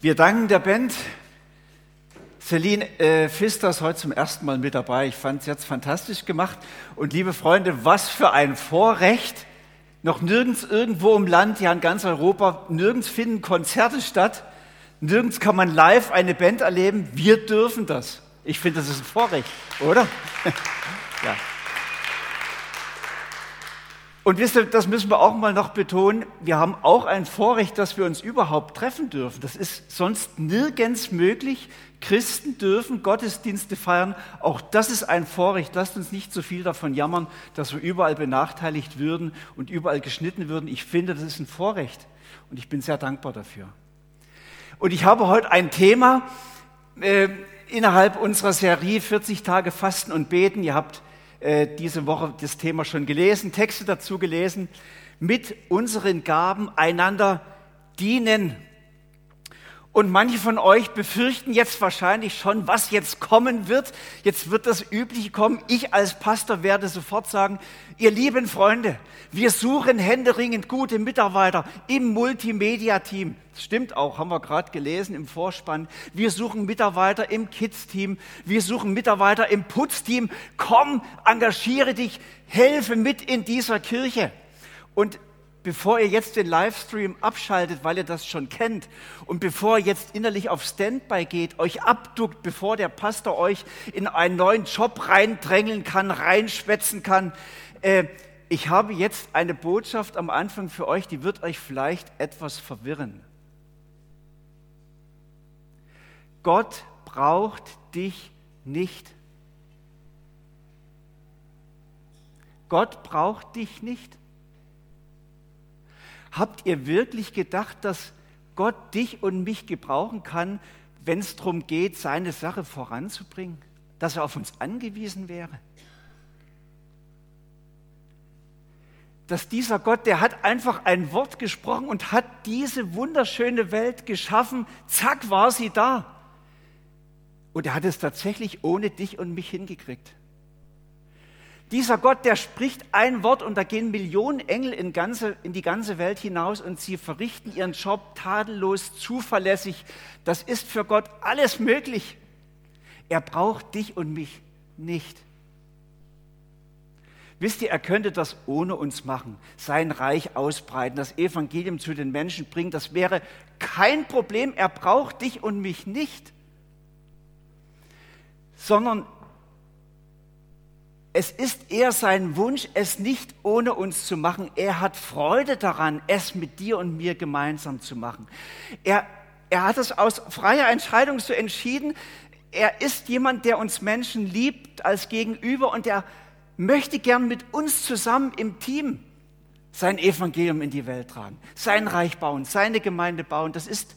Wir danken der Band. Celine äh, Pfister ist heute zum ersten Mal mit dabei. Ich fand es jetzt fantastisch gemacht. Und liebe Freunde, was für ein Vorrecht. Noch nirgends irgendwo im Land, ja in ganz Europa, nirgends finden Konzerte statt. Nirgends kann man live eine Band erleben. Wir dürfen das. Ich finde, das ist ein Vorrecht, oder? ja. Und wisst ihr, das müssen wir auch mal noch betonen, wir haben auch ein Vorrecht, dass wir uns überhaupt treffen dürfen. Das ist sonst nirgends möglich. Christen dürfen Gottesdienste feiern. Auch das ist ein Vorrecht. Lasst uns nicht so viel davon jammern, dass wir überall benachteiligt würden und überall geschnitten würden. Ich finde, das ist ein Vorrecht. Und ich bin sehr dankbar dafür. Und ich habe heute ein Thema äh, innerhalb unserer Serie 40 Tage Fasten und Beten. Ihr habt äh, diese Woche das Thema schon gelesen, Texte dazu gelesen, mit unseren Gaben einander dienen. Und manche von euch befürchten jetzt wahrscheinlich schon, was jetzt kommen wird. Jetzt wird das Übliche kommen. Ich als Pastor werde sofort sagen, ihr lieben Freunde, wir suchen händeringend gute Mitarbeiter im Multimedia-Team. Stimmt auch, haben wir gerade gelesen im Vorspann. Wir suchen Mitarbeiter im Kids-Team. Wir suchen Mitarbeiter im Putzteam. Komm, engagiere dich, helfe mit in dieser Kirche. Und bevor ihr jetzt den Livestream abschaltet, weil ihr das schon kennt, und bevor ihr jetzt innerlich auf Standby geht, euch abduckt, bevor der Pastor euch in einen neuen Job reindrängeln kann, reinschwätzen kann, äh, ich habe jetzt eine Botschaft am Anfang für euch, die wird euch vielleicht etwas verwirren. Gott braucht dich nicht. Gott braucht dich nicht. Habt ihr wirklich gedacht, dass Gott dich und mich gebrauchen kann, wenn es darum geht, seine Sache voranzubringen? Dass er auf uns angewiesen wäre? Dass dieser Gott, der hat einfach ein Wort gesprochen und hat diese wunderschöne Welt geschaffen. Zack, war sie da. Und er hat es tatsächlich ohne dich und mich hingekriegt. Dieser Gott, der spricht ein Wort und da gehen Millionen Engel in, ganze, in, die ganze Welt hinaus und sie verrichten ihren Job tadellos, zuverlässig. Das ist für Gott alles möglich. Er braucht dich und mich nicht. Wisst ihr, er könnte das ohne uns machen, sein Reich ausbreiten, das Evangelium zu den Menschen bringen. Das wäre kein Problem. Er braucht dich und mich nicht, sondern es ist eher sein Wunsch, es nicht ohne uns zu machen. Er hat Freude daran, es mit dir und mir gemeinsam zu machen. Er, er hat es aus freier Entscheidung so entschieden. Er ist jemand, der uns Menschen liebt als Gegenüber und er möchte gern mit uns zusammen im Team sein Evangelium in die Welt tragen, sein Reich bauen, seine Gemeinde bauen. Das ist,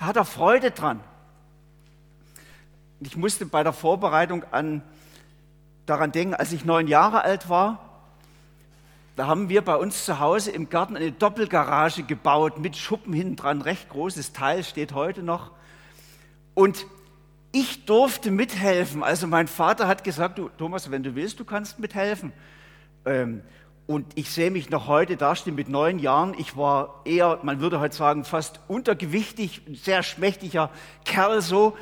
da hat er Freude dran. Ich musste bei der Vorbereitung an daran denken, als ich neun Jahre alt war, da haben wir bei uns zu Hause im Garten eine Doppelgarage gebaut mit Schuppen hinten dran, recht großes Teil, steht heute noch. Und ich durfte mithelfen. Also mein Vater hat gesagt, du, Thomas, wenn du willst, du kannst mithelfen. Ähm, und ich sehe mich noch heute dastehen mit neun Jahren. Ich war eher, man würde heute sagen, fast untergewichtig, sehr schmächtiger Kerl so.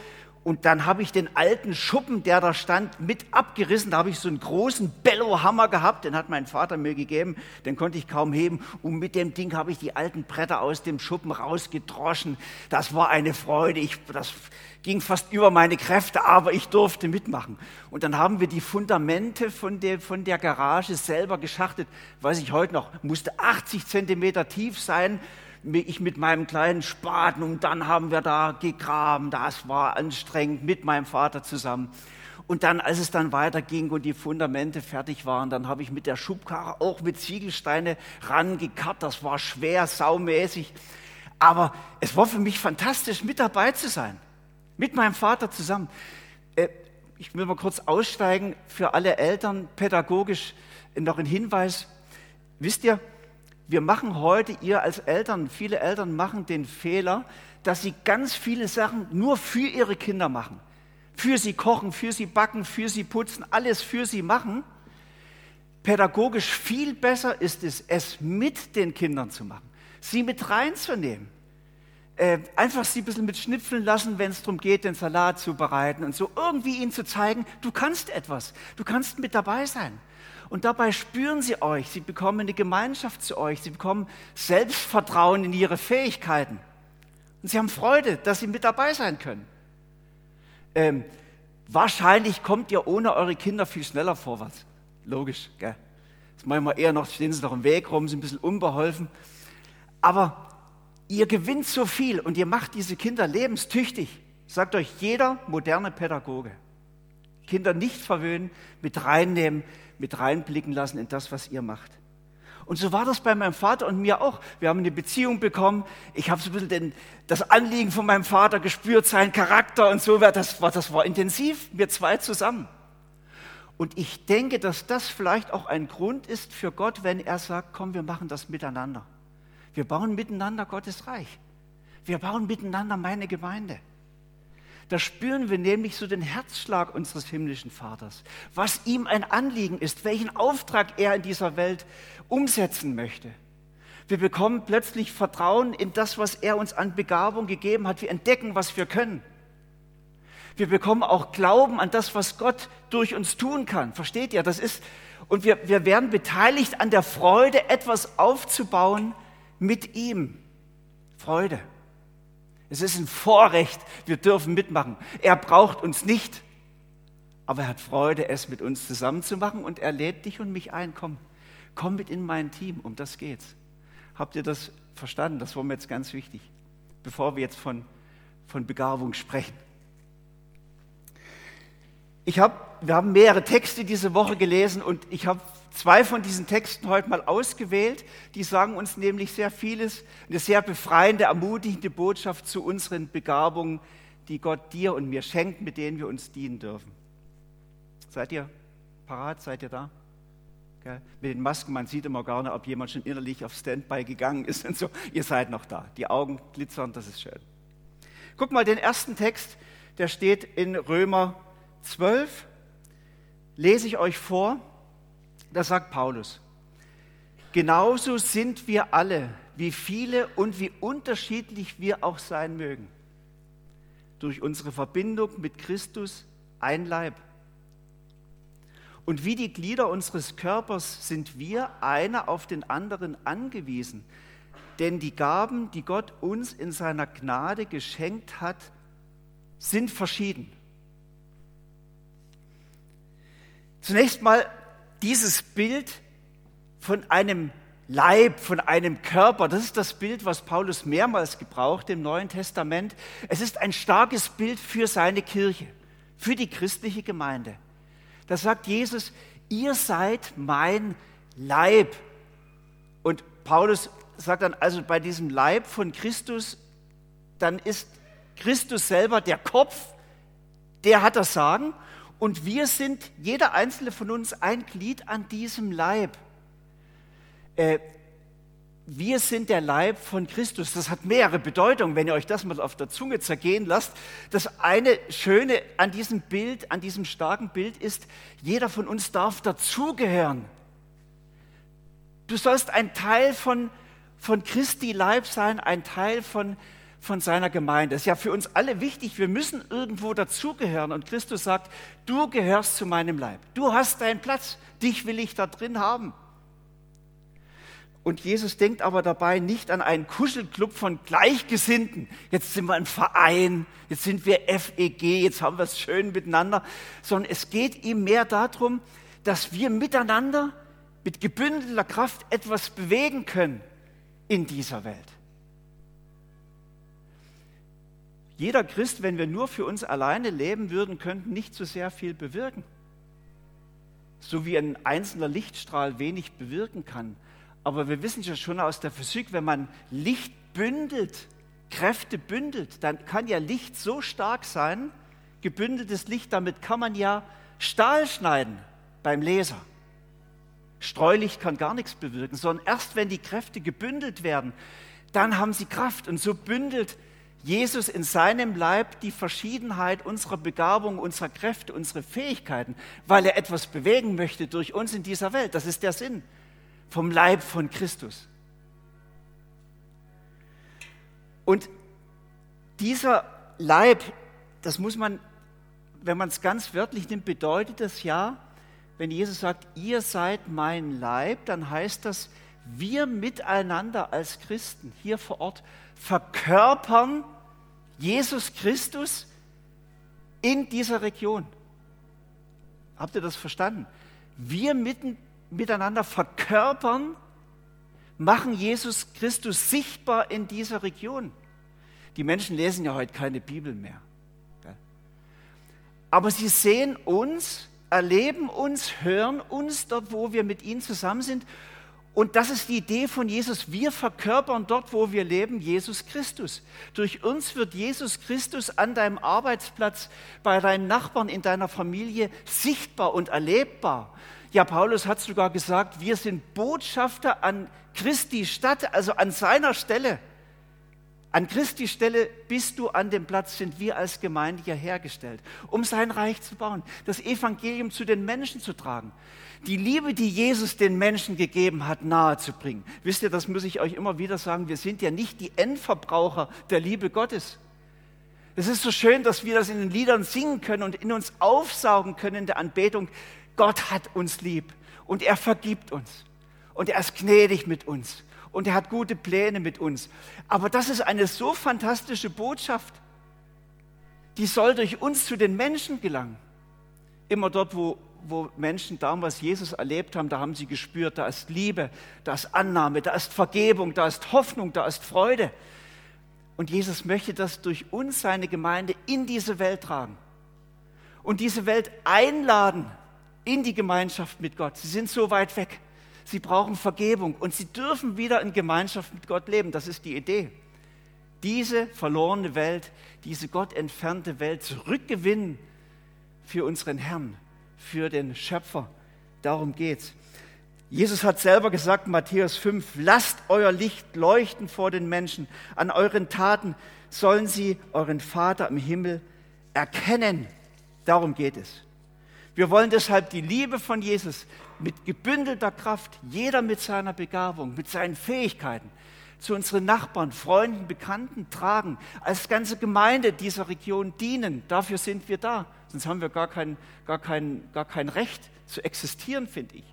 Und dann habe ich den alten Schuppen, der da stand, mit abgerissen. Da habe ich so einen großen Bellohammer gehabt, den hat mein Vater mir gegeben, den konnte ich kaum heben. Und mit dem Ding habe ich die alten Bretter aus dem Schuppen rausgedroschen. Das war eine Freude. Ich, das ging fast über meine Kräfte, aber ich durfte mitmachen. Und dann haben wir die Fundamente von der, von der Garage selber geschachtet. Weiß ich heute noch, musste 80 Zentimeter tief sein ich mit meinem kleinen Spaten und dann haben wir da gegraben. Das war anstrengend mit meinem Vater zusammen. Und dann, als es dann weiterging und die Fundamente fertig waren, dann habe ich mit der Schubkarre auch mit Ziegelsteine rangekarrt. Das war schwer, saumäßig. Aber es war für mich fantastisch, mit dabei zu sein. Mit meinem Vater zusammen. Äh, ich will mal kurz aussteigen für alle Eltern, pädagogisch noch ein Hinweis. Wisst ihr, wir machen heute, ihr als Eltern, viele Eltern machen den Fehler, dass sie ganz viele Sachen nur für ihre Kinder machen. Für sie kochen, für sie backen, für sie putzen, alles für sie machen. Pädagogisch viel besser ist es, es mit den Kindern zu machen, sie mit reinzunehmen. äh, einfach sie ein bisschen mit schnipfeln lassen, wenn es darum geht, den Salat zu bereiten und so irgendwie ihnen zu zeigen, du kannst etwas, du kannst mit dabei sein. Und dabei spüren sie euch, sie bekommen eine Gemeinschaft zu euch, sie bekommen Selbstvertrauen in ihre Fähigkeiten. Und sie haben Freude, dass sie mit dabei sein können. Ähm, wahrscheinlich kommt ihr ohne eure Kinder viel schneller vorwärts. Logisch, gell? Das manchmal eher noch, stehen sie noch im Weg rum, sind ein bisschen unbeholfen. Aber ihr gewinnt so viel und ihr macht diese Kinder lebenstüchtig, sagt euch jeder moderne Pädagoge. Kinder nicht verwöhnen, mit reinnehmen, mit reinblicken lassen in das, was ihr macht. Und so war das bei meinem Vater und mir auch. Wir haben eine Beziehung bekommen. Ich habe so ein bisschen den, das Anliegen von meinem Vater gespürt, seinen Charakter und so. Das war, das war intensiv, wir zwei zusammen. Und ich denke, dass das vielleicht auch ein Grund ist für Gott, wenn er sagt, komm, wir machen das miteinander. Wir bauen miteinander Gottes Reich. Wir bauen miteinander meine Gemeinde. Da spüren wir nämlich so den Herzschlag unseres himmlischen Vaters, was ihm ein Anliegen ist, welchen Auftrag er in dieser Welt umsetzen möchte. Wir bekommen plötzlich Vertrauen in das, was er uns an Begabung gegeben hat. Wir entdecken, was wir können. Wir bekommen auch Glauben an das, was Gott durch uns tun kann. Versteht ihr? Das ist, und wir, wir werden beteiligt an der Freude, etwas aufzubauen mit ihm. Freude. Es ist ein Vorrecht, wir dürfen mitmachen. Er braucht uns nicht, aber er hat Freude, es mit uns zusammen zu machen und er lädt dich und mich ein. Komm, komm mit in mein Team, um das geht's. Habt ihr das verstanden? Das war mir jetzt ganz wichtig, bevor wir jetzt von, von Begabung sprechen. Ich hab, wir haben mehrere Texte diese Woche gelesen und ich habe zwei von diesen Texten heute mal ausgewählt. Die sagen uns nämlich sehr vieles, eine sehr befreiende, ermutigende Botschaft zu unseren Begabungen, die Gott dir und mir schenkt, mit denen wir uns dienen dürfen. Seid ihr parat? Seid ihr da? Gell? Mit den Masken, man sieht immer gar nicht, ob jemand schon innerlich auf Standby gegangen ist und so. Ihr seid noch da. Die Augen glitzern, das ist schön. Guck mal den ersten Text, der steht in Römer 12. Lese ich euch vor. Das sagt Paulus. Genauso sind wir alle, wie viele und wie unterschiedlich wir auch sein mögen. Durch unsere Verbindung mit Christus ein Leib. Und wie die Glieder unseres Körpers sind wir einer auf den anderen angewiesen. Denn die Gaben, die Gott uns in seiner Gnade geschenkt hat, sind verschieden. Zunächst mal dieses Bild von einem Leib, von einem Körper, das ist das Bild, was Paulus mehrmals gebraucht im Neuen Testament. Es ist ein starkes Bild für seine Kirche, für die christliche Gemeinde. Da sagt Jesus, ihr seid mein Leib. Und Paulus sagt dann also bei diesem Leib von Christus, dann ist Christus selber der Kopf, der hat das Sagen und wir sind, jeder einzelne von uns, ein Glied an diesem Leib. Äh, wir sind der Leib von Christus. Das hat mehrere Bedeutungen, wenn ihr euch das mal auf der Zunge zergehen lasst. Das eine Schöne an diesem Bild, an diesem starken Bild ist, jeder von uns darf dazugehören. Du sollst ein Teil von, von Christi Leib sein, ein Teil von, von seiner Gemeinde. Das ist ja für uns alle wichtig. Wir müssen irgendwo dazugehören. Und Christus sagt, du gehörst zu meinem Leib. Du hast deinen Platz. Dich will ich da drin haben. Und Jesus denkt aber dabei nicht an einen Kuschelclub von Gleichgesinnten. Jetzt sind wir ein Verein, jetzt sind wir FEG, jetzt haben wir es schön miteinander, sondern es geht ihm mehr darum, dass wir miteinander mit gebündelter Kraft etwas bewegen können in dieser Welt. Jeder Christ, wenn wir nur für uns alleine leben würden, könnte nicht so sehr viel bewirken. So wie ein einzelner Lichtstrahl wenig bewirken kann. Aber wir wissen ja schon aus der Physik, wenn man Licht bündelt, Kräfte bündelt, dann kann ja Licht so stark sein, gebündeltes Licht, damit kann man ja Stahl schneiden beim Laser. Streulicht kann gar nichts bewirken, sondern erst wenn die Kräfte gebündelt werden, dann haben sie Kraft. Und so bündelt Jesus in seinem Leib die Verschiedenheit unserer Begabung, unserer Kräfte, unserer Fähigkeiten, weil er etwas bewegen möchte durch uns in dieser Welt. Das ist der Sinn vom Leib von Christus. Und dieser Leib, das muss man, wenn man es ganz wörtlich nimmt, bedeutet das ja, wenn Jesus sagt, ihr seid mein Leib, dann heißt das, wir miteinander als Christen hier vor Ort verkörpern Jesus Christus in dieser Region. Habt ihr das verstanden? Wir mitten, miteinander verkörpern, machen Jesus Christus sichtbar in dieser Region. Die Menschen lesen ja heute keine Bibel mehr. Aber sie sehen uns, erleben uns, hören uns dort, wo wir mit ihnen zusammen sind und das ist die Idee von Jesus. Wir verkörpern dort, wo wir leben, Jesus Christus. Durch uns wird Jesus Christus an deinem Arbeitsplatz, bei deinen Nachbarn, in deiner Familie sichtbar und erlebbar. Ja, Paulus hat sogar gesagt, wir sind Botschafter an Christi Stadt, also an seiner Stelle. An Christi Stelle bist du an dem Platz, sind wir als Gemeinde hier hergestellt, um sein Reich zu bauen, das Evangelium zu den Menschen zu tragen die Liebe, die Jesus den Menschen gegeben hat, nahezubringen. Wisst ihr, das muss ich euch immer wieder sagen, wir sind ja nicht die Endverbraucher der Liebe Gottes. Es ist so schön, dass wir das in den Liedern singen können und in uns aufsaugen können in der Anbetung. Gott hat uns lieb und er vergibt uns und er ist gnädig mit uns und er hat gute Pläne mit uns. Aber das ist eine so fantastische Botschaft, die soll durch uns zu den Menschen gelangen. Immer dort, wo wo Menschen damals Jesus erlebt haben, da haben sie gespürt, da ist Liebe, da ist Annahme, da ist Vergebung, da ist Hoffnung, da ist Freude. Und Jesus möchte das durch uns, seine Gemeinde, in diese Welt tragen. Und diese Welt einladen in die Gemeinschaft mit Gott. Sie sind so weit weg. Sie brauchen Vergebung und sie dürfen wieder in Gemeinschaft mit Gott leben. Das ist die Idee. Diese verlorene Welt, diese Gott entfernte Welt zurückgewinnen für unseren Herrn für den Schöpfer. Darum geht's. Jesus hat selber gesagt, Matthäus 5, lasst euer Licht leuchten vor den Menschen. An euren Taten sollen sie euren Vater im Himmel erkennen. Darum geht es. Wir wollen deshalb die Liebe von Jesus mit gebündelter Kraft, jeder mit seiner Begabung, mit seinen Fähigkeiten, zu unseren Nachbarn, Freunden, Bekannten tragen, als ganze Gemeinde dieser Region dienen. Dafür sind wir da. Sonst haben wir gar kein, gar kein, gar kein Recht zu existieren, finde ich.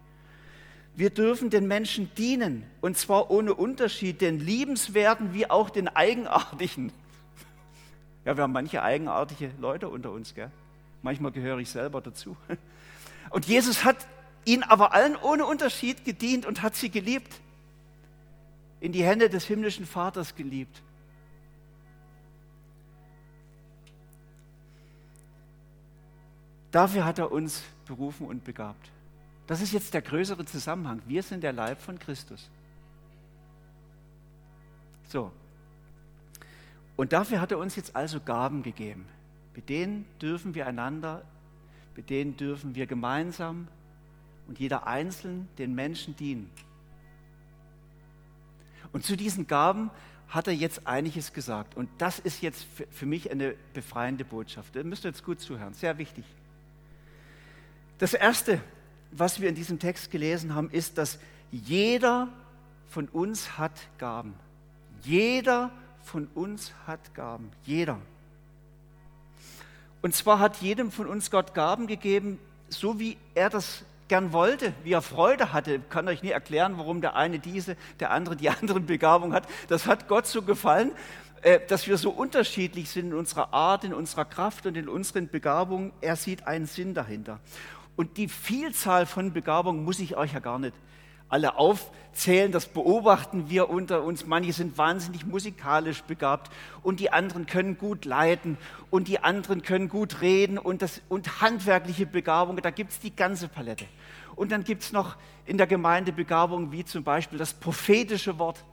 Wir dürfen den Menschen dienen und zwar ohne Unterschied, den Liebenswerten wie auch den Eigenartigen. Ja, wir haben manche eigenartige Leute unter uns, gell? Manchmal gehöre ich selber dazu. Und Jesus hat ihnen aber allen ohne Unterschied gedient und hat sie geliebt in die Hände des himmlischen Vaters geliebt. Dafür hat er uns berufen und begabt. Das ist jetzt der größere Zusammenhang. Wir sind der Leib von Christus. So. Und dafür hat er uns jetzt also Gaben gegeben. Mit denen dürfen wir einander, mit denen dürfen wir gemeinsam und jeder einzeln den Menschen dienen. Und zu diesen Gaben hat er jetzt einiges gesagt. Und das ist jetzt für mich eine befreiende Botschaft. Da müsst ihr jetzt gut zuhören. Sehr wichtig. Das Erste, was wir in diesem Text gelesen haben, ist, dass jeder von uns hat Gaben. Jeder von uns hat Gaben. Jeder. Und zwar hat jedem von uns Gott Gaben gegeben, so wie er das gern wollte, wie er Freude hatte. Ich kann euch nie erklären, warum der eine diese, der andere die andere Begabung hat. Das hat Gott so gefallen, äh, dass wir so unterschiedlich sind in unserer Art, in unserer Kraft und in unseren Begabungen. Er sieht einen Sinn dahinter. Und die Vielzahl von Begabungen muss ich euch ja gar nicht alle aufzählen, das beobachten wir unter uns. Manche sind wahnsinnig musikalisch begabt und die anderen können gut leiten und die anderen können gut reden und, das, und handwerkliche Begabung, da gibt es die ganze Palette. Und dann gibt es noch in der Gemeinde Begabungen wie zum Beispiel das prophetische Wort,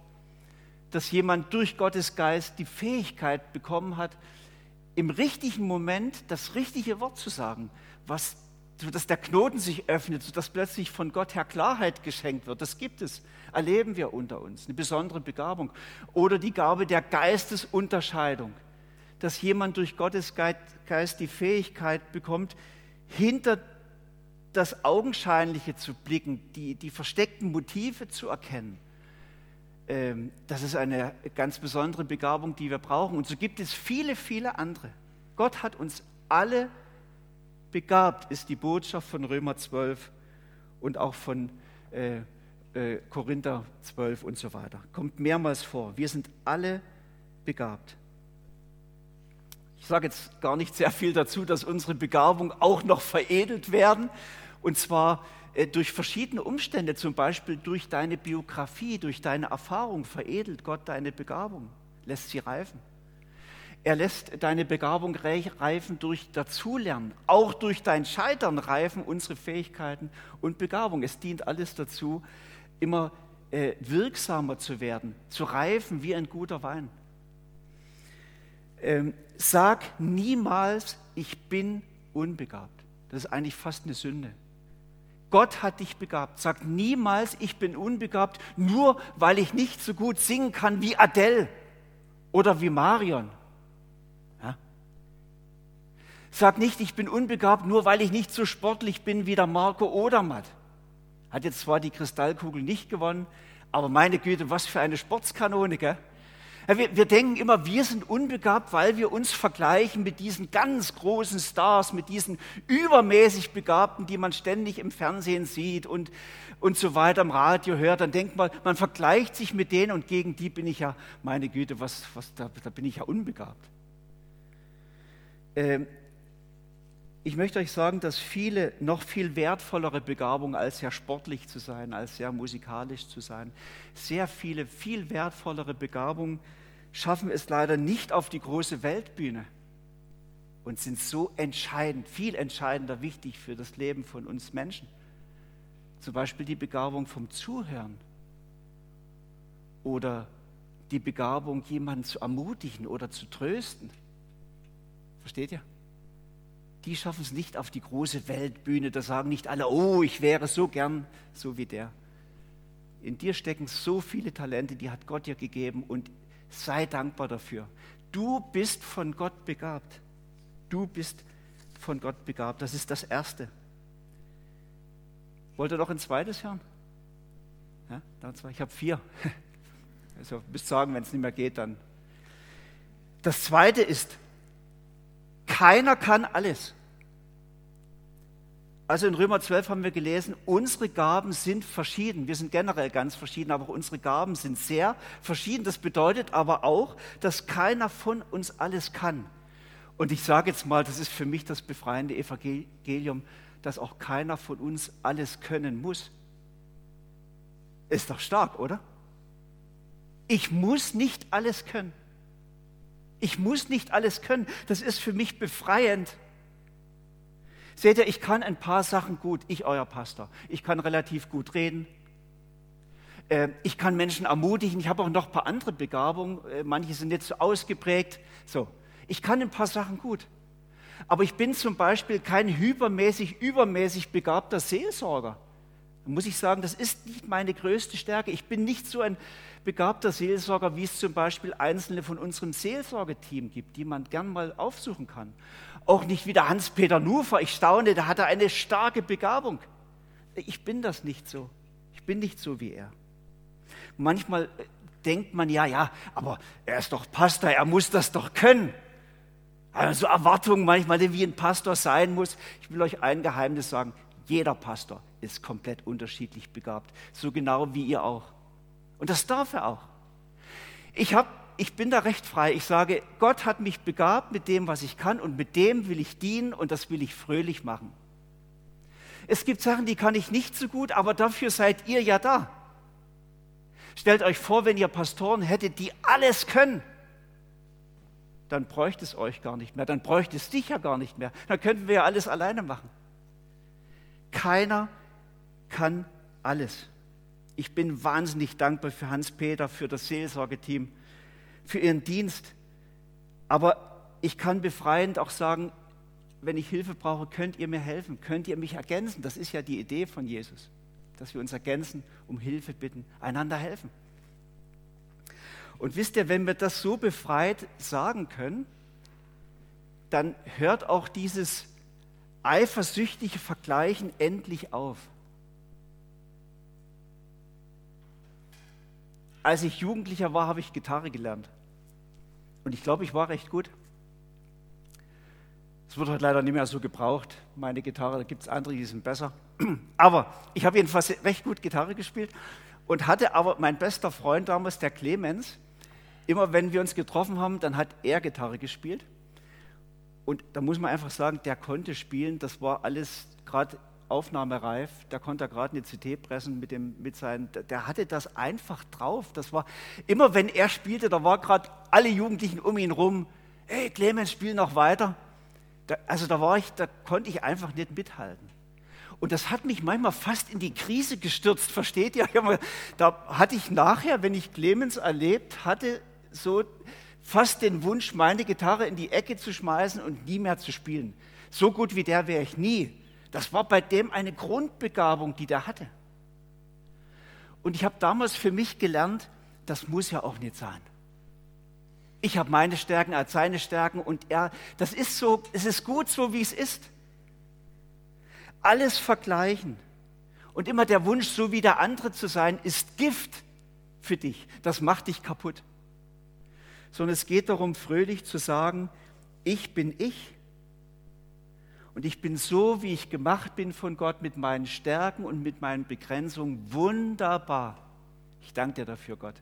dass jemand durch Gottes Geist die Fähigkeit bekommen hat, im richtigen Moment das richtige Wort zu sagen, was sodass der Knoten sich öffnet, sodass plötzlich von Gott her Klarheit geschenkt wird. Das gibt es, erleben wir unter uns, eine besondere Begabung. Oder die Gabe der Geistesunterscheidung, dass jemand durch Gottes Geist die Fähigkeit bekommt, hinter das Augenscheinliche zu blicken, die, die versteckten Motive zu erkennen. ähm, das ist eine ganz besondere Begabung, die wir brauchen. Und so gibt es viele, viele andere. Gott hat uns alle begabt, ist die Botschaft von Römer 12 und auch von äh, äh, Korinther 12 und so weiter. Kommt mehrmals vor. Wir sind alle begabt. Ich sage jetzt gar nicht sehr viel dazu, dass unsere Begabung auch noch veredelt werden. Und zwar äh, durch verschiedene Umstände, zum Beispiel durch deine Biografie, durch deine Erfahrung, veredelt Gott deine Begabung, lässt sie reifen. Er lässt deine Begabung reifen durch Dazulernen. Auch durch dein Scheitern reifen unsere Fähigkeiten und Begabung. Es dient alles dazu, immer äh, wirksamer zu werden, zu reifen wie ein guter Wein. Ähm, sag niemals, ich bin unbegabt. Das ist eigentlich fast eine Sünde. Gott hat dich begabt. Sag niemals, ich bin unbegabt, nur weil ich nicht so gut singen kann wie Adele oder wie Marion. Sag nicht, ich bin unbegabt, nur weil ich nicht so sportlich bin wie der Marco Odermatt. Hat jetzt zwar die Kristallkugel nicht gewonnen, aber meine Güte, was für eine Sportskanone, gell? Wir, wir, denken immer, wir sind unbegabt, weil wir uns vergleichen mit diesen ganz großen Stars, mit diesen übermäßig Begabten, die man ständig im Fernsehen sieht und, und so weiter im Radio hört. Dann denkt man, man vergleicht sich mit denen und gegen die bin ich ja, meine Güte, was, was, da, da bin ich ja unbegabt. Ähm, ich möchte euch sagen, dass viele noch viel wertvollere Begabung als sehr sportlich zu sein, als sehr musikalisch zu sein, sehr viele, viel wertvollere Begabungen schaffen es leider nicht auf die große Weltbühne und sind so entscheidend, viel entscheidender wichtig für das Leben von uns Menschen. Zum Beispiel die Begabung vom Zuhören oder die Begabung, jemanden zu ermutigen oder zu trösten. Versteht ihr? Die schaffen es nicht auf die große Weltbühne. Da sagen nicht alle, oh, ich wäre so gern so wie der. In dir stecken so viele Talente, die hat Gott dir gegeben und sei dankbar dafür. Du bist von Gott begabt. Du bist von Gott begabt. Das ist das Erste. Wollt ihr noch ein zweites hören? Ja, ich habe vier. Also müsst sagen, wenn es nicht mehr geht, dann. Das Zweite ist, keiner kann alles. Also in Römer 12 haben wir gelesen, unsere Gaben sind verschieden. Wir sind generell ganz verschieden, aber unsere Gaben sind sehr verschieden. Das bedeutet aber auch, dass keiner von uns alles kann. Und ich sage jetzt mal, das ist für mich das befreiende Evangelium, dass auch keiner von uns alles können muss. Ist doch stark, oder? Ich muss nicht alles können. Ich muss nicht alles können. Das ist für mich befreiend. Seht ihr, ich kann ein paar Sachen gut, ich euer Pastor. Ich kann relativ gut reden. Äh, ich kann Menschen ermutigen. Ich habe auch noch ein paar andere Begabungen. Äh, manche sind nicht so ausgeprägt. So, ich kann ein paar Sachen gut. Aber ich bin zum Beispiel kein hypermäßig, übermäßig begabter Seelsorger. Da muss ich sagen, das ist nicht meine größte Stärke. Ich bin nicht so ein begabter Seelsorger, wie es zum Beispiel einzelne von unserem Seelsorgeteam gibt, die man gern mal aufsuchen kann. Auch nicht wie der Hans-Peter Nufer. Ich staune, da hat er eine starke Begabung. Ich bin das nicht so. Ich bin nicht so wie er. Manchmal äh, denkt man ja, ja, aber er ist doch Pastor, er muss das doch können. Also Erwartungen manchmal, wie ein Pastor sein muss. Ich will euch ein Geheimnis sagen. Jeder Pastor ist komplett unterschiedlich begabt. So genau wie ihr auch. Und das darf er auch. Ich, hab, ich bin da recht frei. Ich sage, Gott hat mich begabt mit dem, was ich kann und mit dem will ich dienen und das will ich fröhlich machen. Es gibt Sachen, die kann ich nicht so gut, aber dafür seid ihr ja da. Stellt euch vor, wenn ihr Pastoren hättet, die alles können, dann bräuchte es euch gar nicht mehr, dann bräuchte es dich ja gar nicht mehr, dann könnten wir ja alles alleine machen. Keiner kann alles. Ich bin wahnsinnig dankbar für Hans-Peter, für das Seelsorgeteam, für ihren Dienst. Aber ich kann befreiend auch sagen, wenn ich Hilfe brauche, könnt ihr mir helfen, könnt ihr mich ergänzen. Das ist ja die Idee von Jesus, dass wir uns ergänzen, um Hilfe bitten, einander helfen. Und wisst ihr, wenn wir das so befreit sagen können, dann hört auch dieses eifersüchtige Vergleichen endlich auf. Als ich Jugendlicher war, habe ich Gitarre gelernt. Und ich glaube, ich war recht gut. Es wird heute leider nicht mehr so gebraucht, meine Gitarre. Da gibt es andere, die sind besser. Aber ich habe jedenfalls recht gut Gitarre gespielt und hatte aber mein bester Freund damals, der Clemens, immer wenn wir uns getroffen haben, dann hat er Gitarre gespielt. Und da muss man einfach sagen, der konnte spielen. Das war alles gerade aufnahmereif. Der konnte gerade eine CT pressen mit, dem, mit seinen. Der hatte das einfach drauf. Das war immer, wenn er spielte, da war gerade alle Jugendlichen um ihn rum. Hey, Clemens, spiel noch weiter. Da, also da war ich, da konnte ich einfach nicht mithalten. Und das hat mich manchmal fast in die Krise gestürzt, versteht ihr? Da hatte ich nachher, wenn ich Clemens erlebt hatte, so fast den Wunsch, meine Gitarre in die Ecke zu schmeißen und nie mehr zu spielen. So gut wie der wäre ich nie. Das war bei dem eine Grundbegabung, die der hatte. Und ich habe damals für mich gelernt, das muss ja auch nicht sein. Ich habe meine Stärken als seine Stärken und er, das ist so, es ist gut so, wie es ist alles vergleichen und immer der Wunsch, so wie der andere zu sein, ist Gift für dich. Das macht dich kaputt. Sondern es geht darum, fröhlich zu sagen, ich bin ich und ich bin so, wie ich gemacht bin von Gott, mit meinen Stärken und mit meinen Begrenzungen. Wunderbar. Ich danke dir dafür, Gott.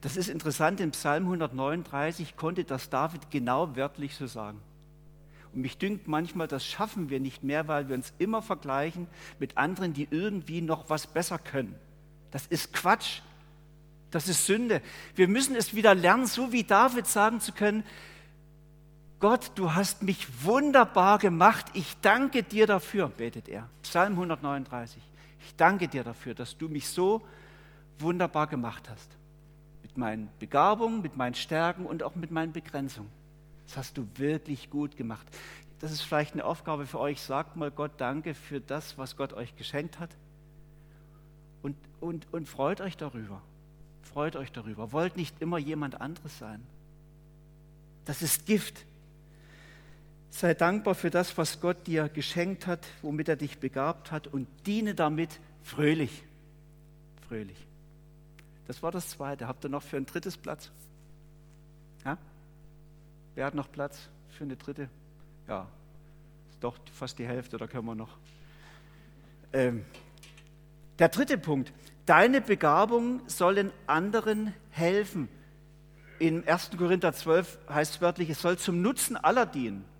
Das ist interessant, im Psalm 139 konnte das David genau wörtlich so sagen. Und mich dünkt manchmal, das schaffen wir nicht mehr, weil wir uns immer vergleichen mit anderen, die irgendwie noch was besser können. Das ist Quatsch. Das ist Sünde. Wir müssen es wieder lernen, so wie David sagen zu können, Gott, du hast mich wunderbar gemacht. Ich danke dir dafür, betet er. Psalm 139. Ich danke dir dafür, dass du mich so wunderbar gemacht hast. Mit meinen Begabungen, mit meinen Stärken und auch mit meinen Begrenzungen. Das hast du wirklich gut gemacht. Das ist vielleicht eine Aufgabe für euch. Sagt mal Gott Danke für das, was Gott euch geschenkt hat. Und, und, und freut euch darüber. Freut euch darüber. Wollt nicht immer jemand anderes sein. Das ist Gift. Sei dankbar für das, was Gott dir geschenkt hat, womit er dich begabt hat und diene damit fröhlich. Fröhlich. Das war das Zweite. Habt ihr noch für ein drittes Platz? Ja? Wer hat noch Platz für eine dritte? Ja, ist doch fast die Hälfte, da können wir noch. Ähm, der dritte Punkt. Deine Begabungen sollen anderen helfen. In 1. Korinther 12 heißt es wörtlich, es soll zum Nutzen aller dienen.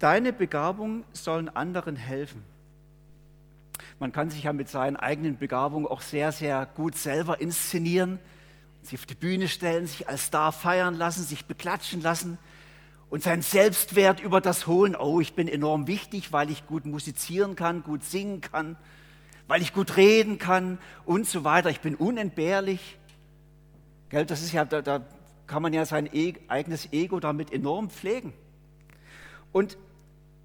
Deine Begabungen sollen anderen helfen. Man kann sich ja mit seinen eigenen Begabungen auch sehr, sehr gut selber inszenieren sich auf die Bühne stellen, sich als Star feiern lassen, sich beklatschen lassen und seinen Selbstwert über das holen. Oh, ich bin enorm wichtig, weil ich gut musizieren kann, gut singen kann, weil ich gut reden kann und so weiter. Ich bin unentbehrlich. Gell, das ist ja, da, da kann man ja sein e eigenes Ego damit enorm pflegen. Und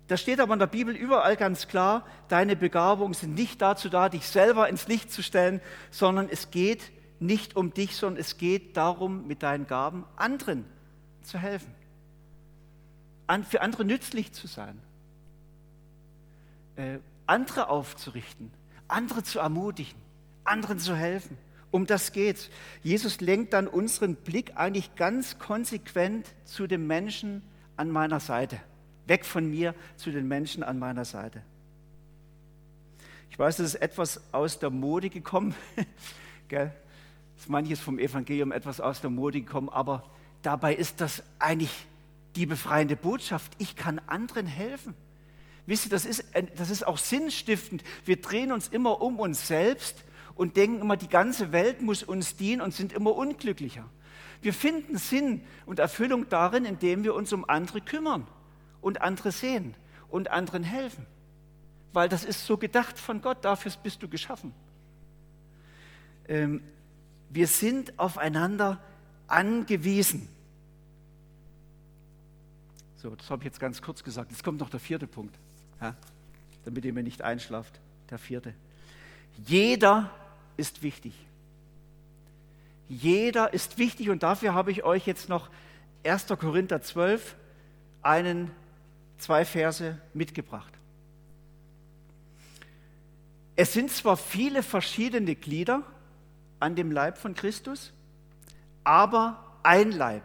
da steht aber in der Bibel überall ganz klar, deine Begabungen sind nicht dazu da, dich selber ins Licht zu stellen, sondern es geht nicht um dich, sondern es geht darum, mit deinen Gaben anderen zu helfen, für andere nützlich zu sein, äh, andere aufzurichten, andere zu ermutigen, anderen zu helfen. Um das geht's. Jesus lenkt dann unseren Blick eigentlich ganz konsequent zu dem Menschen an meiner Seite. Weg von mir zu den Menschen an meiner Seite. Ich weiß, das ist etwas aus der Mode gekommen. Gell? ist manches vom Evangelium etwas aus der Mode gekommen, aber dabei ist das eigentlich die befreiende Botschaft. Ich kann anderen helfen. Wisst ihr, das ist, das ist auch sinnstiftend. Wir drehen uns immer um uns selbst und denken immer, die ganze Welt muss uns dienen und sind immer unglücklicher. Wir finden Sinn und Erfüllung darin, indem wir uns um andere kümmern und andere sehen und anderen helfen. Weil das ist so gedacht von Gott, dafür bist du geschaffen. Ähm, wir sind aufeinander angewiesen. So, das habe ich jetzt ganz kurz gesagt. Jetzt kommt noch der vierte Punkt, ja, damit ihr mir nicht einschlaft. Der vierte. Jeder ist wichtig. Jeder ist wichtig und dafür habe ich euch jetzt noch 1. Korinther 12, einen, zwei Verse mitgebracht. Es sind zwar viele verschiedene Glieder, an dem Leib von Christus, aber ein Leib.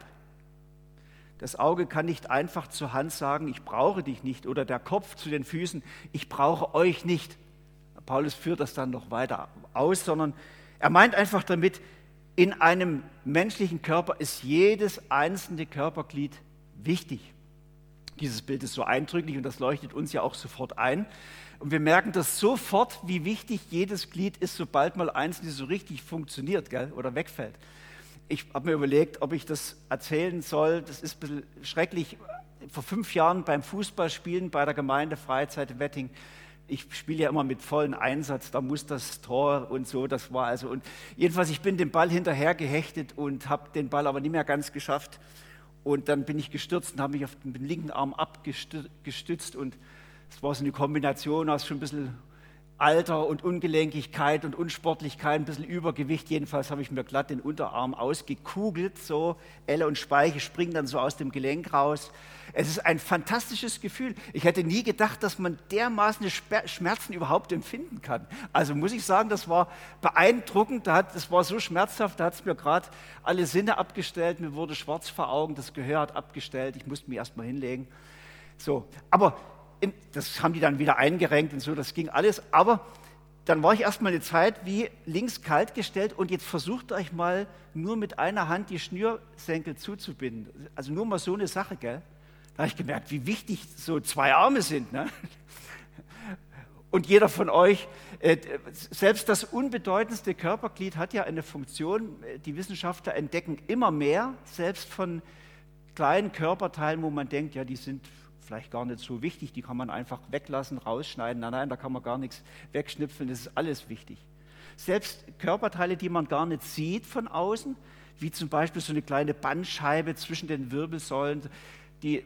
Das Auge kann nicht einfach zur Hand sagen, ich brauche dich nicht, oder der Kopf zu den Füßen, ich brauche euch nicht. Paulus führt das dann noch weiter aus, sondern er meint einfach damit, in einem menschlichen Körper ist jedes einzelne Körperglied wichtig. Dieses Bild ist so eindrücklich und das leuchtet uns ja auch sofort ein. Und wir merken das sofort, wie wichtig jedes Glied ist, sobald mal eins nicht so richtig funktioniert gell, oder wegfällt. Ich habe mir überlegt, ob ich das erzählen soll. Das ist ein bisschen schrecklich. Vor fünf Jahren beim Fußballspielen bei der Gemeindefreizeit in Wetting ich spiele ja immer mit vollem Einsatz, da muss das Tor und so, das war also. Und jedenfalls, ich bin dem Ball hinterher gehechtet und habe den Ball aber nicht mehr ganz geschafft. Und dann bin ich gestürzt und habe mich auf den linken Arm abgestützt und es war so eine Kombination aus schon ein bisschen Alter und Ungelenkigkeit und Unsportlichkeit, ein bisschen Übergewicht. Jedenfalls habe ich mir glatt den Unterarm ausgekugelt, so Elle und Speiche springen dann so aus dem Gelenk raus. Es ist ein fantastisches Gefühl. Ich hätte nie gedacht, dass man dermaßen Schmerzen überhaupt empfinden kann. Also muss ich sagen, das war beeindruckend. Das war so schmerzhaft, da hat es mir gerade alle Sinne abgestellt. Mir wurde schwarz vor Augen, das Gehör hat abgestellt. Ich musste mich erst mal hinlegen. So, aber das haben die dann wieder eingerenkt und so, das ging alles. Aber dann war ich erstmal eine Zeit wie links kalt gestellt und jetzt versucht euch mal nur mit einer Hand die Schnürsenkel zuzubinden. Also nur mal so eine Sache, gell? Habe ich gemerkt, wie wichtig so zwei Arme sind. Ne? Und jeder von euch, äh, selbst das unbedeutendste Körperglied hat ja eine Funktion. Die Wissenschaftler entdecken immer mehr, selbst von kleinen Körperteilen, wo man denkt, ja, die sind vielleicht gar nicht so wichtig, die kann man einfach weglassen, rausschneiden. Nein, nein, da kann man gar nichts wegschnipfeln, das ist alles wichtig. Selbst Körperteile, die man gar nicht sieht von außen, wie zum Beispiel so eine kleine Bandscheibe zwischen den Wirbelsäulen, die,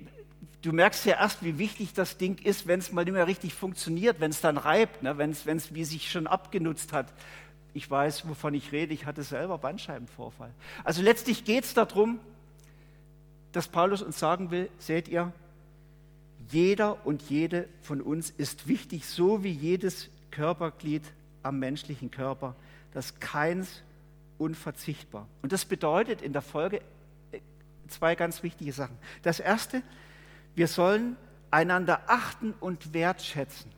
du merkst ja erst, wie wichtig das Ding ist, wenn es mal nicht mehr richtig funktioniert, wenn es dann reibt, ne? wenn es wie sich schon abgenutzt hat. Ich weiß, wovon ich rede, ich hatte selber Bandscheibenvorfall. Also letztlich geht es darum, dass Paulus uns sagen will, seht ihr, jeder und jede von uns ist wichtig, so wie jedes Körperglied am menschlichen Körper. Das keins unverzichtbar. Und das bedeutet in der Folge äh, zwei ganz wichtige Sachen. Das erste, wir sollen einander achten und wertschätzen.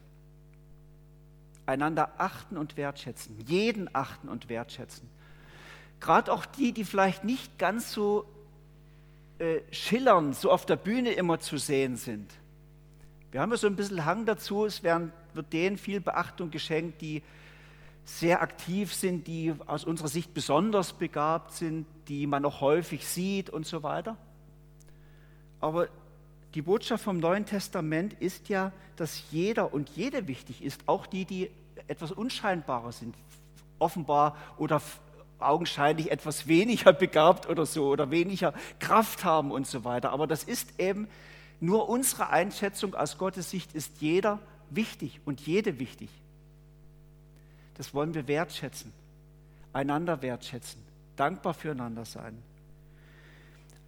Einander achten und wertschätzen. Jeden achten und wertschätzen. Gerade auch die, die vielleicht nicht ganz so äh, schillern, so auf der Bühne immer zu sehen sind. Wir haben ja so ein bisschen Hang dazu, es werden, wird denen viel Beachtung geschenkt, die sehr aktiv sind, die aus unserer Sicht besonders begabt sind, die man noch häufig sieht und so weiter. Aber die Botschaft vom Neuen Testament ist ja, dass jeder und jede wichtig ist, auch die, die etwas unscheinbarer sind, offenbar oder augenscheinlich etwas weniger begabt oder so oder weniger Kraft haben und so weiter. Aber das ist eben nur unsere Einschätzung aus Gottes Sicht ist jeder wichtig und jede wichtig. Das wollen wir wertschätzen, einander wertschätzen, dankbar füreinander sein.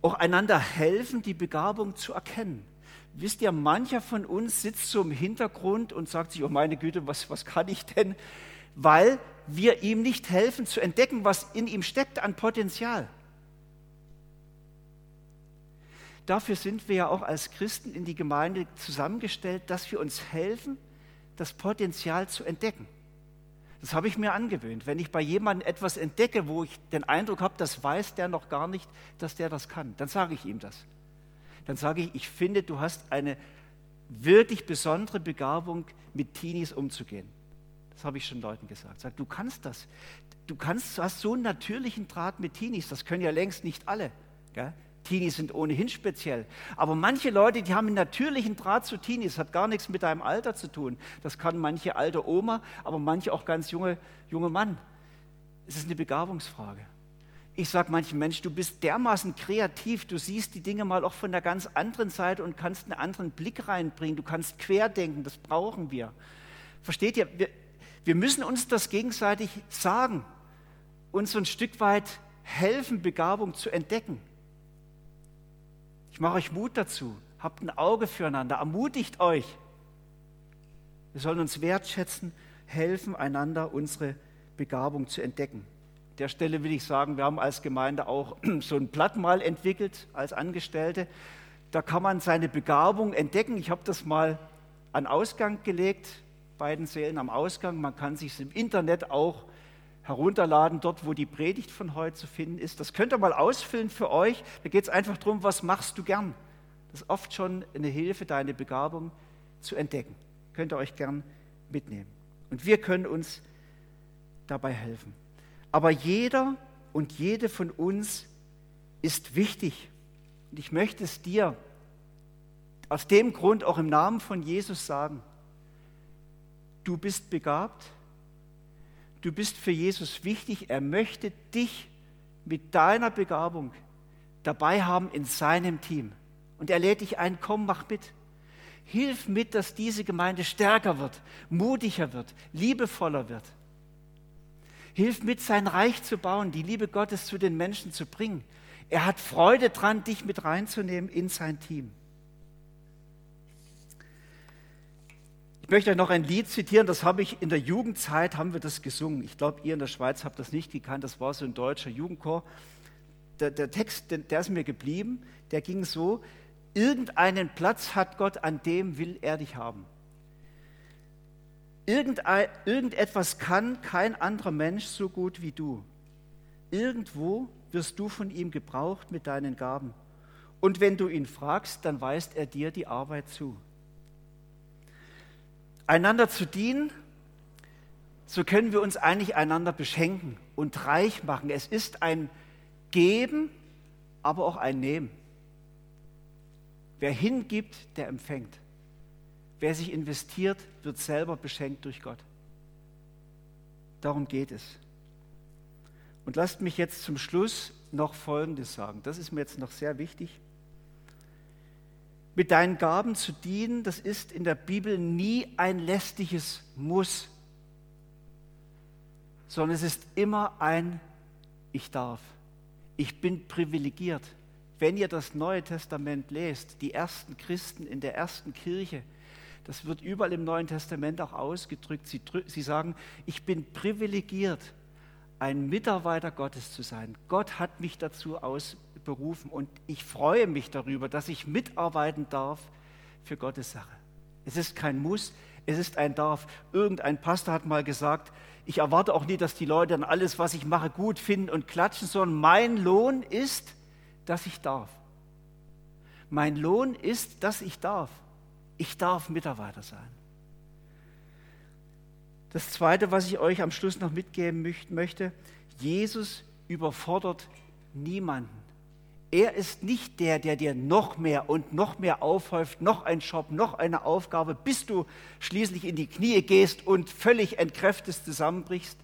Auch einander helfen, die Begabung zu erkennen. Wisst ihr, mancher von uns sitzt so im Hintergrund und sagt sich, oh meine Güte, was, was kann ich denn? Weil wir ihm nicht helfen zu entdecken, was in ihm steckt an Potenzial. dafür sind wir ja auch als Christen in die Gemeinde zusammengestellt, dass wir uns helfen, das Potenzial zu entdecken. Das habe ich mir angewöhnt. Wenn ich bei jemandem etwas entdecke, wo ich den Eindruck habe, das weiß der noch gar nicht, dass der das kann, dann sage ich ihm das. Dann sage ich, ich finde, du hast eine wirklich besondere Begabung, mit Teenies umzugehen. Das habe ich schon Leuten gesagt. Sag, du kannst das. Du kannst, du hast so einen natürlichen Draht mit Teenies. Das können ja längst nicht alle. Gell? Teenies sind ohnehin speziell. Aber manche Leute, die haben einen natürlichen Draht zu Teenies, hat gar nichts mit deinem Alter zu tun. Das kann manche alte Oma, aber manche auch ganz junge, junge Mann. Es ist eine Begabungsfrage. Ich sage manchen Menschen, du bist dermaßen kreativ, du siehst die Dinge mal auch von der ganz anderen Seite und kannst einen anderen Blick reinbringen. Du kannst querdenken, das brauchen wir. Versteht ihr? Wir, wir müssen uns das gegenseitig sagen, uns so ein Stück weit helfen, Begabung zu entdecken. Ich mache euch Mut dazu. Habt ein Auge füreinander. Ermutigt euch. Wir sollen uns wertschätzen, helfen, einander unsere Begabung zu entdecken. der Stelle will ich sagen, wir haben als Gemeinde auch so ein Blatt mal entwickelt als Angestellte. Da kann man seine Begabung entdecken. Ich habe das mal an Ausgang gelegt, beiden Sälen am Ausgang. Man kann sich im Internet auch herunterladen, dort wo die Predigt von heute zu finden ist. Das könnt ihr mal ausfüllen für euch. Da geht es einfach darum, was machst du gern. Das ist oft schon eine Hilfe, deine Begabung zu entdecken. Könnt ihr euch gern mitnehmen. Und wir können uns dabei helfen. Aber jeder und jede von uns ist wichtig. Und ich möchte es dir aus dem Grund auch im Namen von Jesus sagen. Du bist begabt, du bist für Jesus wichtig, er möchte dich mit deiner Begabung dabei haben in seinem Team. Und er lädt dich ein, komm, mach mit. Hilf mit, dass diese Gemeinde stärker wird, mutiger wird, liebevoller wird. Hilf mit, sein Reich zu bauen, die Liebe Gottes zu den Menschen zu bringen. Er hat Freude dran, dich mit reinzunehmen in sein Team. Ich möchte euch noch ein Lied zitieren, das habe ich in der Jugendzeit, haben wir das gesungen. Ich glaube, ihr in der Schweiz habt das nicht gekannt, das war so ein deutscher Jugendchor. Der, der Text, der, der ist mir geblieben, der ging so, irgendeinen Platz hat Gott, an dem will er dich haben. Irgendetwas kann kein anderer Mensch so gut wie du. Irgendwo wirst du von ihm gebraucht mit deinen Gaben. Und wenn du ihn fragst, dann weist er dir die Arbeit zu einander zu dienen, so können wir uns eigentlich einander beschenken und reich machen. Es ist ein Geben, aber auch ein Nehmen. Wer hingibt, der empfängt. Wer sich investiert, wird selber beschenkt durch Gott. Darum geht es. Und lasst mich jetzt zum Schluss noch Folgendes sagen. Das ist mir jetzt noch sehr wichtig mit deinen Gaben zu dienen, das ist in der Bibel nie ein lästiges Muss, sondern es ist immer ein Ich darf. Ich bin privilegiert. Wenn ihr das Neue Testament lest, die ersten Christen in der ersten Kirche, das wird überall im Neuen Testament auch ausgedrückt. Sie, sie sagen, ich bin privilegiert, ein Mitarbeiter Gottes zu sein. Gott hat mich dazu aus, berufen und ich freue mich darüber, dass ich mitarbeiten darf für Gottes Sache. Es ist kein Muss, es ist ein Darf. Irgendein Pastor hat mal gesagt, ich erwarte auch nie, dass die Leute dann alles, was ich mache, gut finden und klatschen, sondern mein Lohn ist, dass ich darf. Mein Lohn ist, dass ich darf. Ich darf Mitarbeiter sein. Das Zweite, was ich euch am Schluss noch mitgeben möchte, Jesus überfordert niemanden. Er ist nicht der, der dir noch mehr und noch mehr aufhäuft, noch ein Job, noch eine Aufgabe, bis du schließlich in die Knie gehst und völlig entkräftet zusammenbrichst.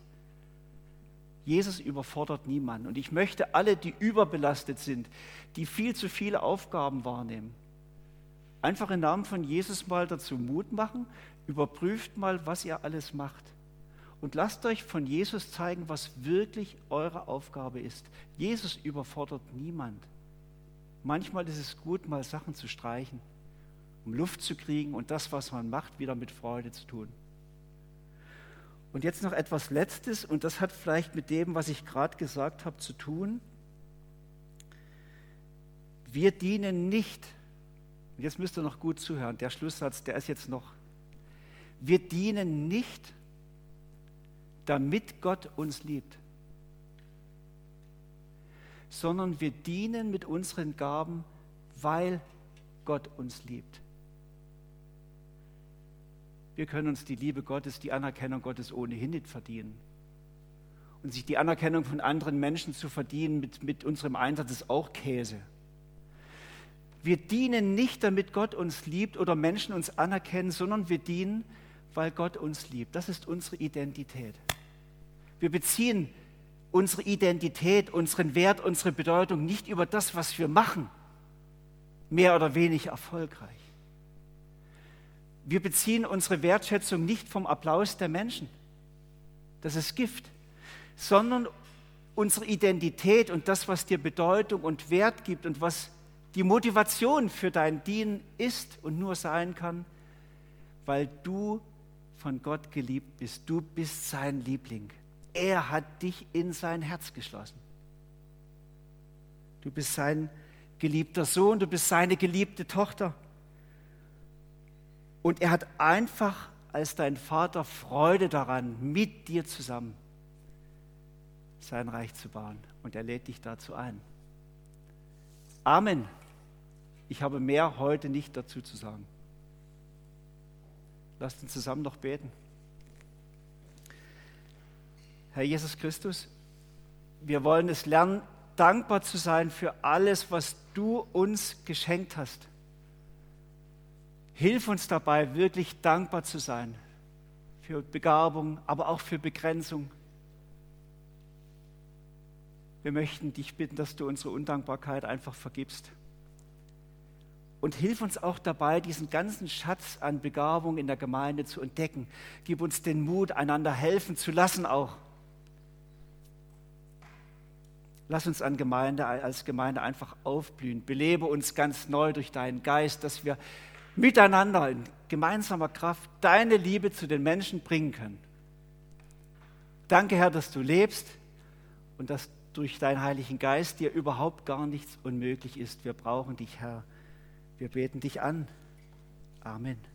Jesus überfordert niemanden. Und ich möchte alle, die überbelastet sind, die viel zu viele Aufgaben wahrnehmen, einfach im Namen von Jesus mal dazu Mut machen, überprüft mal, was ihr alles macht. Und lasst euch von Jesus zeigen, was wirklich eure Aufgabe ist. Jesus überfordert niemand. Manchmal ist es gut, mal Sachen zu streichen, um Luft zu kriegen und das, was man macht, wieder mit Freude zu tun. Und jetzt noch etwas Letztes, und das hat vielleicht mit dem, was ich gerade gesagt habe, zu tun. Wir dienen nicht, jetzt müsst ihr noch gut zuhören, der Schlusssatz, der ist jetzt noch, wir dienen nicht, damit Gott uns liebt sondern wir dienen mit unseren Gaben, weil Gott uns liebt. Wir können uns die Liebe Gottes, die Anerkennung Gottes ohnehin nicht verdienen. Und sich die Anerkennung von anderen Menschen zu verdienen mit, mit unserem Einsatz ist auch Käse. Wir dienen nicht, damit Gott uns liebt oder Menschen uns anerkennen, sondern wir dienen, weil Gott uns liebt. Das ist unsere Identität. Wir beziehen unsere Identität, unseren Wert, unsere Bedeutung nicht über das, was wir machen, mehr oder weniger erfolgreich. Wir beziehen unsere Wertschätzung nicht vom Applaus der Menschen, das ist Gift, sondern unsere Identität und das, was dir Bedeutung und Wert gibt und was die Motivation für dein Dienen ist und nur sein kann, weil du von Gott geliebt bist. Du bist sein Liebling er hat dich in sein Herz geschlossen. Du bist sein geliebter Sohn, du bist seine geliebte Tochter. Und er hat einfach als dein Vater Freude daran, mit dir zusammen sein Reich zu bauen. Und er lädt dich dazu ein. Amen. Ich habe mehr heute nicht dazu zu sagen. Lasst uns zusammen noch beten. Herr Jesus Christus, wir wollen es lernen, dankbar zu sein für alles, was du uns geschenkt hast. Hilf uns dabei, wirklich dankbar zu sein für Begabung, aber auch für Begrenzung. Wir möchten dich bitten, dass du unsere Undankbarkeit einfach vergibst. Und hilf uns auch dabei, diesen ganzen Schatz an Begabung in der Gemeinde zu entdecken. Gib uns den Mut, einander helfen zu lassen auch. Lass uns an Gemeinde, als Gemeinde einfach aufblühen. Belebe uns ganz neu durch deinen Geist, dass wir miteinander in gemeinsamer Kraft deine Liebe zu den Menschen bringen können. Danke, Herr, dass du lebst und dass durch deinen Heiligen Geist dir überhaupt gar nichts unmöglich ist. Wir brauchen dich, Herr. Wir beten dich an. Amen.